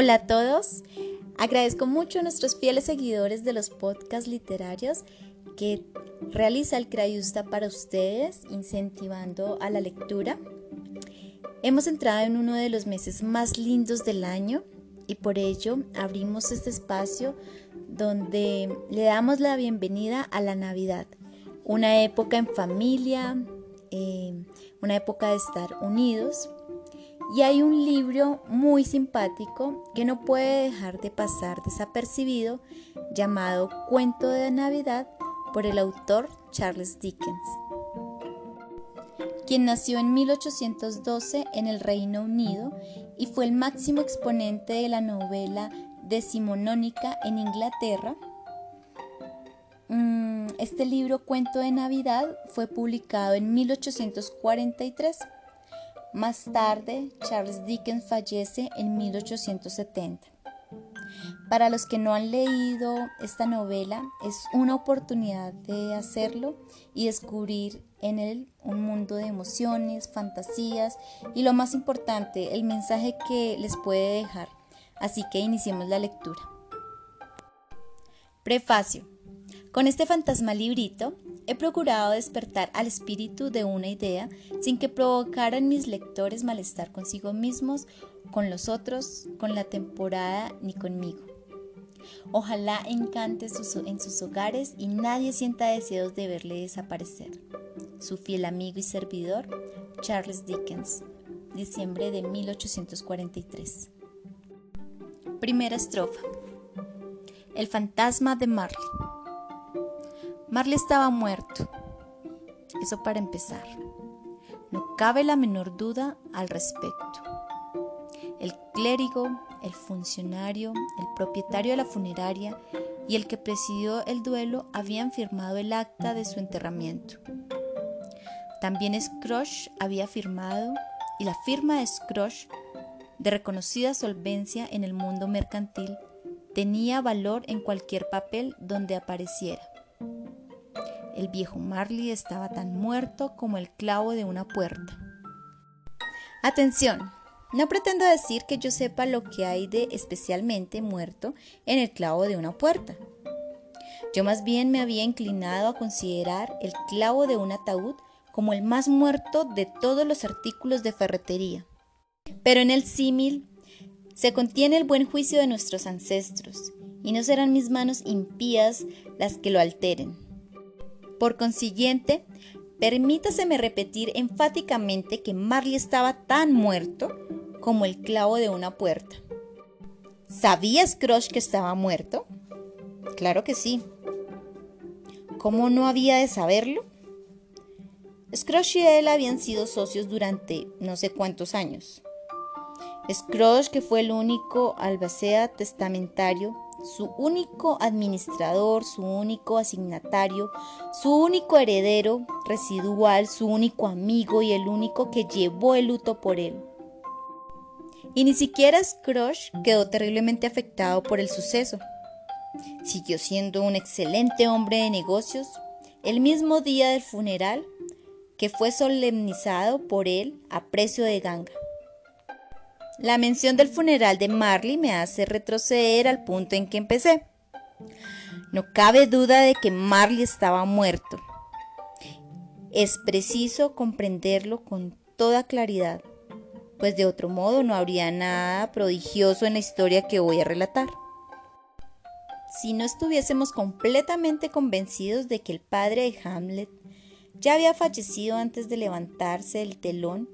Hola a todos. Agradezco mucho a nuestros fieles seguidores de los podcasts literarios que realiza el Crayusta para ustedes, incentivando a la lectura. Hemos entrado en uno de los meses más lindos del año y por ello abrimos este espacio donde le damos la bienvenida a la Navidad, una época en familia, eh, una época de estar unidos y hay un libro muy simpático que no puede dejar de pasar desapercibido llamado Cuento de Navidad por el autor Charles Dickens, quien nació en 1812 en el Reino Unido y fue el máximo exponente de la novela decimonónica en Inglaterra. Mm, este libro Cuento de Navidad fue publicado en 1843 más tarde, Charles Dickens fallece en 1870. Para los que no han leído esta novela, es una oportunidad de hacerlo y descubrir en él un mundo de emociones, fantasías y lo más importante, el mensaje que les puede dejar. Así que iniciemos la lectura. Prefacio. Con este fantasma librito He procurado despertar al espíritu de una idea sin que provocara en mis lectores malestar consigo mismos, con los otros, con la temporada ni conmigo. Ojalá encante en sus hogares y nadie sienta deseos de verle desaparecer. Su fiel amigo y servidor, Charles Dickens, diciembre de 1843. Primera estrofa. El fantasma de Marley. Marley estaba muerto. Eso para empezar. No cabe la menor duda al respecto. El clérigo, el funcionario, el propietario de la funeraria y el que presidió el duelo habían firmado el acta de su enterramiento. También Scrooge había firmado y la firma de Scrooge, de reconocida solvencia en el mundo mercantil, tenía valor en cualquier papel donde apareciera. El viejo Marley estaba tan muerto como el clavo de una puerta. Atención, no pretendo decir que yo sepa lo que hay de especialmente muerto en el clavo de una puerta. Yo más bien me había inclinado a considerar el clavo de un ataúd como el más muerto de todos los artículos de ferretería. Pero en el símil se contiene el buen juicio de nuestros ancestros, y no serán mis manos impías las que lo alteren. Por consiguiente, permítaseme repetir enfáticamente que Marley estaba tan muerto como el clavo de una puerta. ¿Sabía Scrooge que estaba muerto? Claro que sí. ¿Cómo no había de saberlo? Scrooge y él habían sido socios durante no sé cuántos años. Scrooge, que fue el único albacea testamentario su único administrador, su único asignatario, su único heredero residual, su único amigo y el único que llevó el luto por él. Y ni siquiera Scrooge quedó terriblemente afectado por el suceso. Siguió siendo un excelente hombre de negocios el mismo día del funeral que fue solemnizado por él a precio de ganga. La mención del funeral de Marley me hace retroceder al punto en que empecé. No cabe duda de que Marley estaba muerto. Es preciso comprenderlo con toda claridad, pues de otro modo no habría nada prodigioso en la historia que voy a relatar. Si no estuviésemos completamente convencidos de que el padre de Hamlet ya había fallecido antes de levantarse el telón,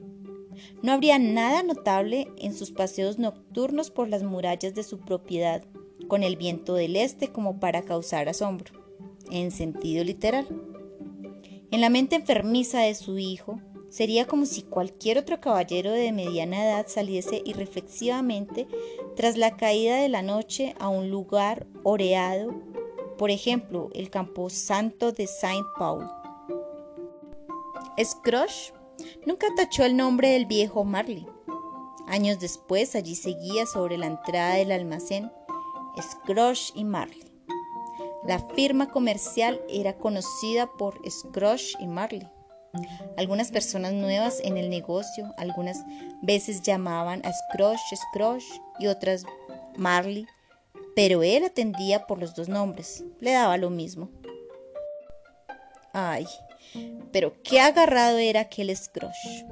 no habría nada notable en sus paseos nocturnos por las murallas de su propiedad, con el viento del este como para causar asombro, en sentido literal. En la mente enfermiza de su hijo, sería como si cualquier otro caballero de mediana edad saliese irreflexivamente tras la caída de la noche a un lugar oreado, por ejemplo, el camposanto de Saint Paul. Scrooge Nunca tachó el nombre del viejo Marley. Años después allí seguía sobre la entrada del almacén Scrooge y Marley. La firma comercial era conocida por Scrooge y Marley. Algunas personas nuevas en el negocio algunas veces llamaban a Scrooge Scrooge y otras Marley, pero él atendía por los dos nombres, le daba lo mismo. Ay, pero qué agarrado era aquel Scrooge.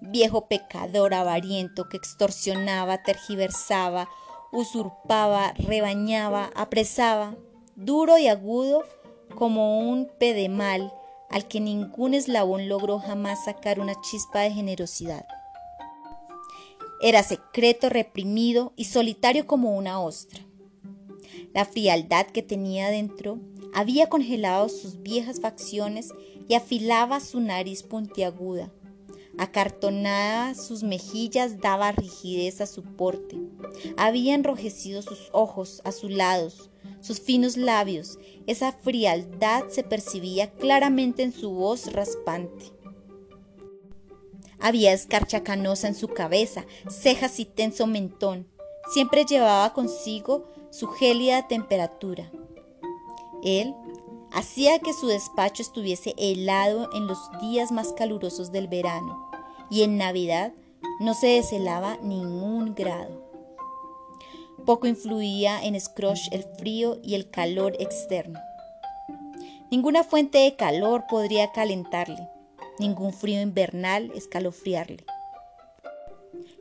Viejo pecador avariento que extorsionaba, tergiversaba, usurpaba, rebañaba, apresaba, duro y agudo como un pedemal al que ningún eslabón logró jamás sacar una chispa de generosidad. Era secreto, reprimido y solitario como una ostra. La frialdad que tenía dentro había congelado sus viejas facciones y afilaba su nariz puntiaguda. Acartonada sus mejillas daba rigidez a su porte. Había enrojecido sus ojos azulados, sus finos labios. Esa frialdad se percibía claramente en su voz raspante. Había escarcha canosa en su cabeza, cejas y tenso mentón. Siempre llevaba consigo su gélida temperatura. Él hacía que su despacho estuviese helado en los días más calurosos del verano, y en Navidad no se deshelaba ningún grado. Poco influía en Scrooge el frío y el calor externo. Ninguna fuente de calor podría calentarle, ningún frío invernal escalofriarle.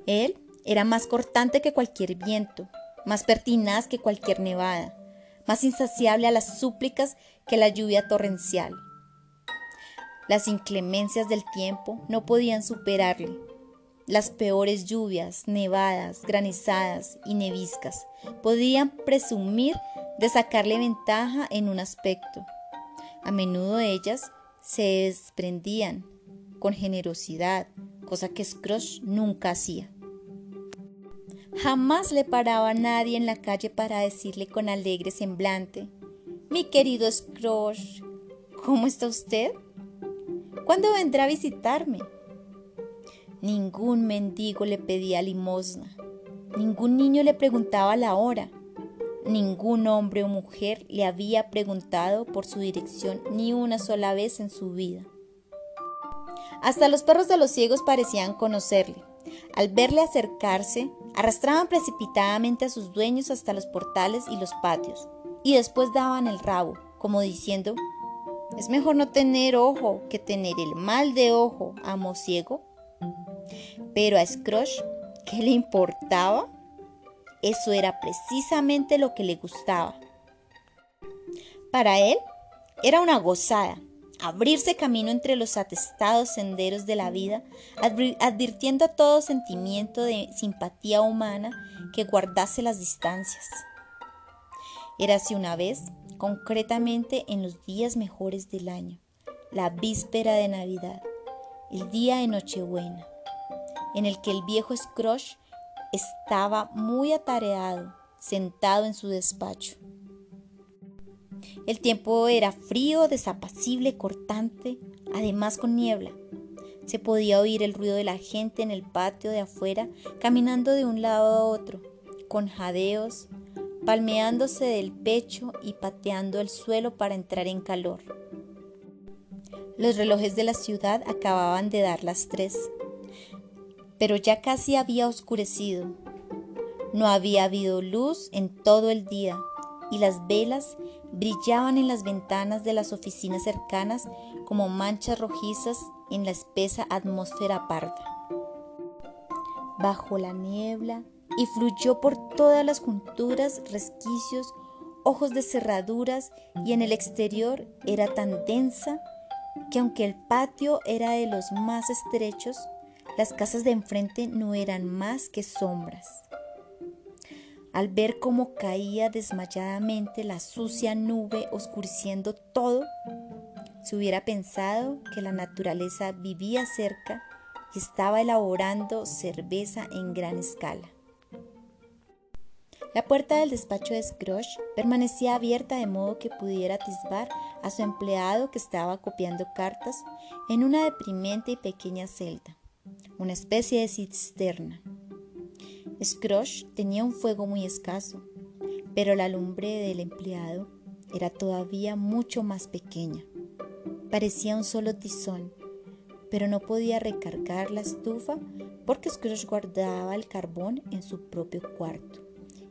Él era más cortante que cualquier viento, más pertinaz que cualquier nevada, más insaciable a las súplicas que la lluvia torrencial. Las inclemencias del tiempo no podían superarle. Las peores lluvias, nevadas, granizadas y neviscas podían presumir de sacarle ventaja en un aspecto. A menudo ellas se desprendían con generosidad, cosa que Scrooge nunca hacía. Jamás le paraba a nadie en la calle para decirle con alegre semblante, mi querido Scrooge, ¿cómo está usted? ¿Cuándo vendrá a visitarme? Ningún mendigo le pedía limosna, ningún niño le preguntaba la hora, ningún hombre o mujer le había preguntado por su dirección ni una sola vez en su vida. Hasta los perros de los ciegos parecían conocerle. Al verle acercarse, arrastraban precipitadamente a sus dueños hasta los portales y los patios, y después daban el rabo, como diciendo, es mejor no tener ojo que tener el mal de ojo, amo ciego. Pero a Scrooge, ¿qué le importaba? Eso era precisamente lo que le gustaba. Para él era una gozada abrirse camino entre los atestados senderos de la vida, advirtiendo a todo sentimiento de simpatía humana que guardase las distancias. Era así una vez, concretamente en los días mejores del año, la víspera de Navidad, el día de Nochebuena, en el que el viejo Scrooge estaba muy atareado, sentado en su despacho. El tiempo era frío, desapacible, cortante, además con niebla. Se podía oír el ruido de la gente en el patio de afuera, caminando de un lado a otro, con jadeos, palmeándose del pecho y pateando el suelo para entrar en calor. Los relojes de la ciudad acababan de dar las tres, pero ya casi había oscurecido. No había habido luz en todo el día y las velas brillaban en las ventanas de las oficinas cercanas como manchas rojizas en la espesa atmósfera parda. Bajo la niebla y fluyó por todas las junturas, resquicios, ojos de cerraduras y en el exterior era tan densa que aunque el patio era de los más estrechos, las casas de enfrente no eran más que sombras. Al ver cómo caía desmayadamente la sucia nube oscureciendo todo, se hubiera pensado que la naturaleza vivía cerca y estaba elaborando cerveza en gran escala. La puerta del despacho de Scrooge permanecía abierta de modo que pudiera atisbar a su empleado que estaba copiando cartas en una deprimente y pequeña celda, una especie de cisterna. Scrooge tenía un fuego muy escaso, pero la lumbre del empleado era todavía mucho más pequeña. Parecía un solo tizón, pero no podía recargar la estufa porque Scrooge guardaba el carbón en su propio cuarto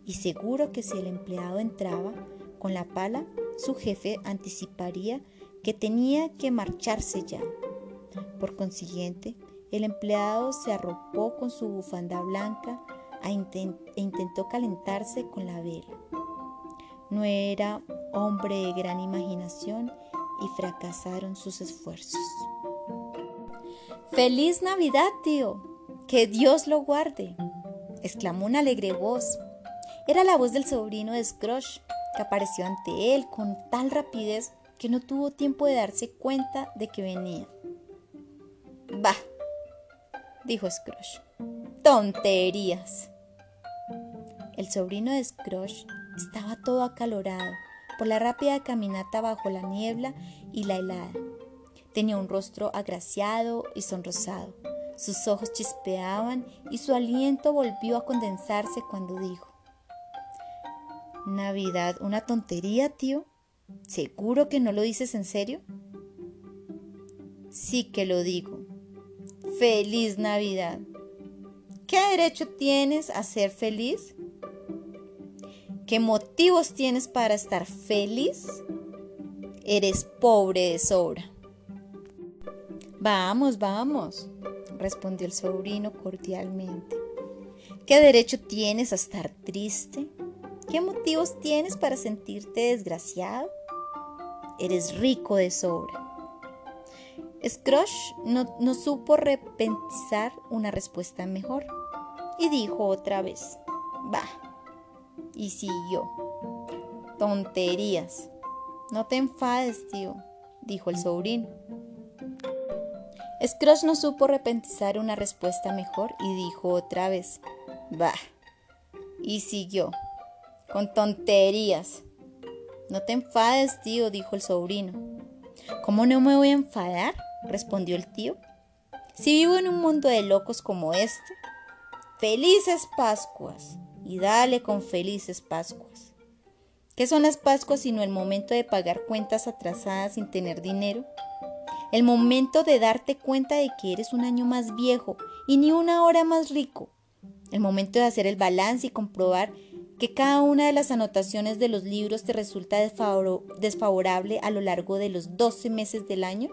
y seguro que si el empleado entraba con la pala, su jefe anticiparía que tenía que marcharse ya. Por consiguiente, el empleado se arropó con su bufanda blanca e intentó calentarse con la vela. No era hombre de gran imaginación y fracasaron sus esfuerzos. ¡Feliz Navidad, tío! ¡Que Dios lo guarde! exclamó una alegre voz. Era la voz del sobrino de Scrooge, que apareció ante él con tal rapidez que no tuvo tiempo de darse cuenta de que venía. Bah, dijo Scrooge. Tonterías. El sobrino de Scrooge estaba todo acalorado por la rápida caminata bajo la niebla y la helada. Tenía un rostro agraciado y sonrosado. Sus ojos chispeaban y su aliento volvió a condensarse cuando dijo, Navidad, una tontería, tío. ¿Seguro que no lo dices en serio? Sí que lo digo. Feliz Navidad. ¿Qué derecho tienes a ser feliz? ¿Qué motivos tienes para estar feliz? Eres pobre de sobra. Vamos, vamos, respondió el sobrino cordialmente. ¿Qué derecho tienes a estar triste? ¿Qué motivos tienes para sentirte desgraciado? Eres rico de sobra. Scrooge no, supo repentizar una respuesta mejor y dijo otra vez, va, y siguió, tonterías. No te enfades, tío, dijo el sobrino. Scrooge no supo repentizar una respuesta mejor y dijo otra vez, va, y siguió, con tonterías. No te enfades, tío, dijo el sobrino. ¿Cómo no me voy a enfadar? respondió el tío. Si vivo en un mundo de locos como este, felices Pascuas y dale con felices Pascuas. ¿Qué son las Pascuas sino el momento de pagar cuentas atrasadas sin tener dinero? El momento de darte cuenta de que eres un año más viejo y ni una hora más rico. El momento de hacer el balance y comprobar que cada una de las anotaciones de los libros te resulta desfavorable a lo largo de los 12 meses del año.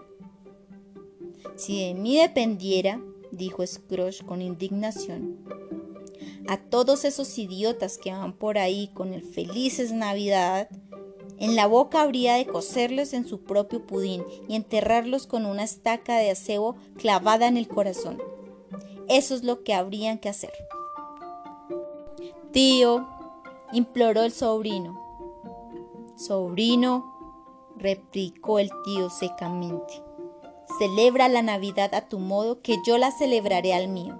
Si de mí dependiera, dijo Scrooge con indignación, a todos esos idiotas que van por ahí con el felices Navidad, en la boca habría de coserlos en su propio pudín y enterrarlos con una estaca de acebo clavada en el corazón. Eso es lo que habrían que hacer. Tío, imploró el sobrino. Sobrino, replicó el tío secamente. Celebra la Navidad a tu modo, que yo la celebraré al mío.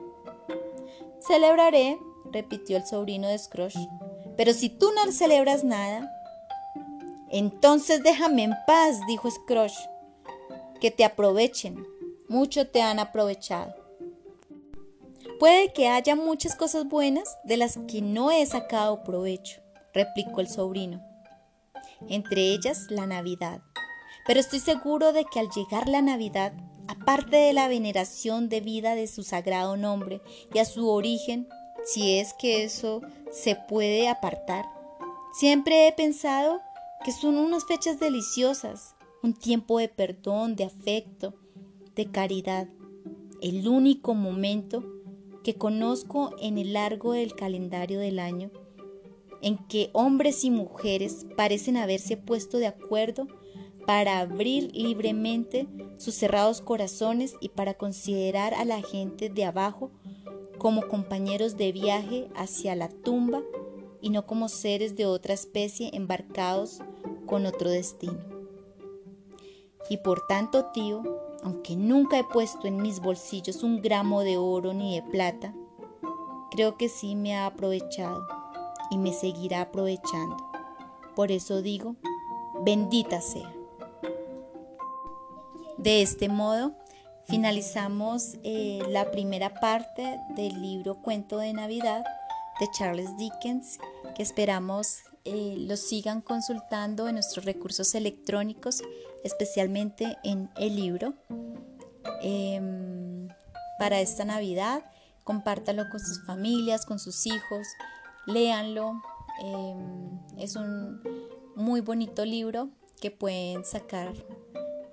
Celebraré, repitió el sobrino de Scrooge, pero si tú no celebras nada, entonces déjame en paz, dijo Scrooge, que te aprovechen, mucho te han aprovechado. Puede que haya muchas cosas buenas de las que no he sacado provecho, replicó el sobrino, entre ellas la Navidad. Pero estoy seguro de que al llegar la Navidad, aparte de la veneración debida de su sagrado nombre y a su origen, si es que eso se puede apartar, siempre he pensado que son unas fechas deliciosas, un tiempo de perdón, de afecto, de caridad, el único momento que conozco en el largo del calendario del año en que hombres y mujeres parecen haberse puesto de acuerdo para abrir libremente sus cerrados corazones y para considerar a la gente de abajo como compañeros de viaje hacia la tumba y no como seres de otra especie embarcados con otro destino. Y por tanto, tío, aunque nunca he puesto en mis bolsillos un gramo de oro ni de plata, creo que sí me ha aprovechado y me seguirá aprovechando. Por eso digo, bendita sea. De este modo, finalizamos eh, la primera parte del libro Cuento de Navidad de Charles Dickens, que esperamos eh, lo sigan consultando en nuestros recursos electrónicos, especialmente en el libro. Em, para esta Navidad, compártalo con sus familias, con sus hijos, léanlo, Em, es un muy bonito libro que pueden sacar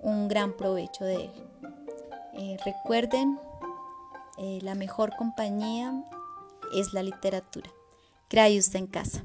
un gran provecho de él. Eh, recuerden, eh, la mejor compañía es la literatura. Crea usted en casa.